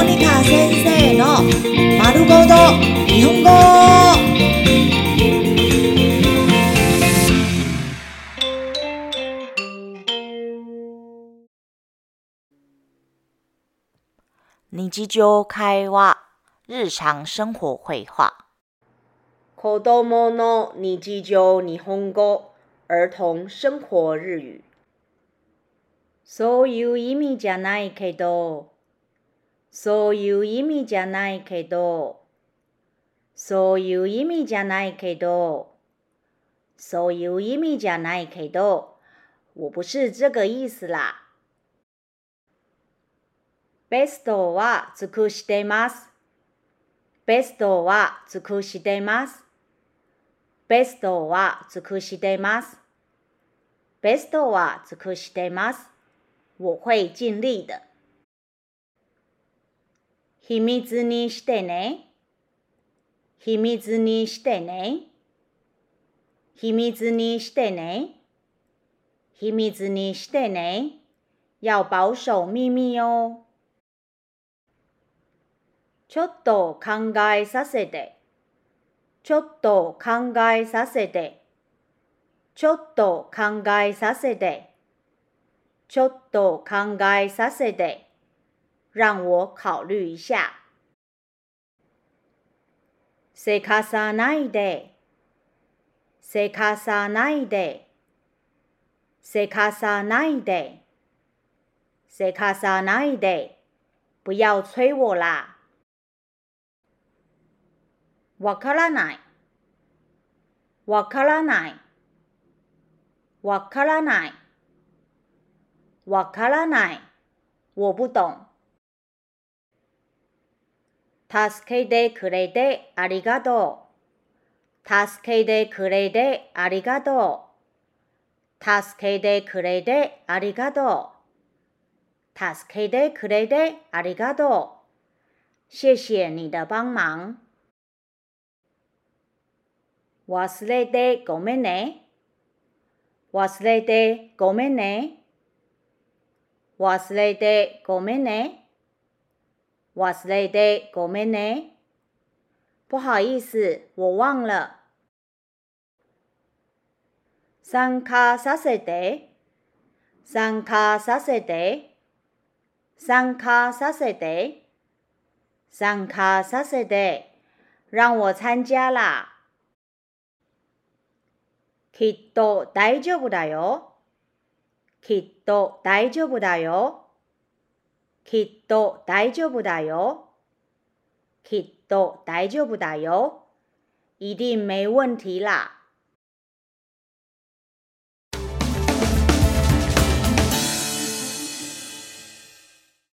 モニカ先生の丸ごと日本語。日常会話、日常生活会話。子供の日常日本語、兒童生活日語。そういう意味じゃないけど、 そういう意味じゃないけど、そういう意味じゃないけど、そういう意味じゃないけど、我不是這個意思啦。ベストは尽くしてます。ベストは尽くしてます。ベストは尽くしてます。ベストは尽くしてます。我会尽力的。秘密にしてね。秘密にしてね。秘密にしてね。秘密にしてね。要保守秘密哦。ちょっと考えさせて。ちょっと考えさせて。ちょっと考えさせて。ちょっと考えさせて。让我考慮一下。せかさないで。せかさないで。せかさないで。せかさないで。不要催我啦。わからない。わからない。わからない。わからない。我不懂。助けてくれてありがとう。助けてくれてありがとう。助けてくれてありがとう。助けてくれてありがとう。謝謝你的幫忙。忘れてごめんね。忘れてごめんね。忘れてごめんね。忘れてごめんね。不好意思，我忘了。参加させて。参加させて。参加させて。参加させて。讓我參加啦。きっと大丈夫だよ。きっと大丈夫だよ。きっと大丈夫だよ。きっと大丈夫だよ。一定没问题啦。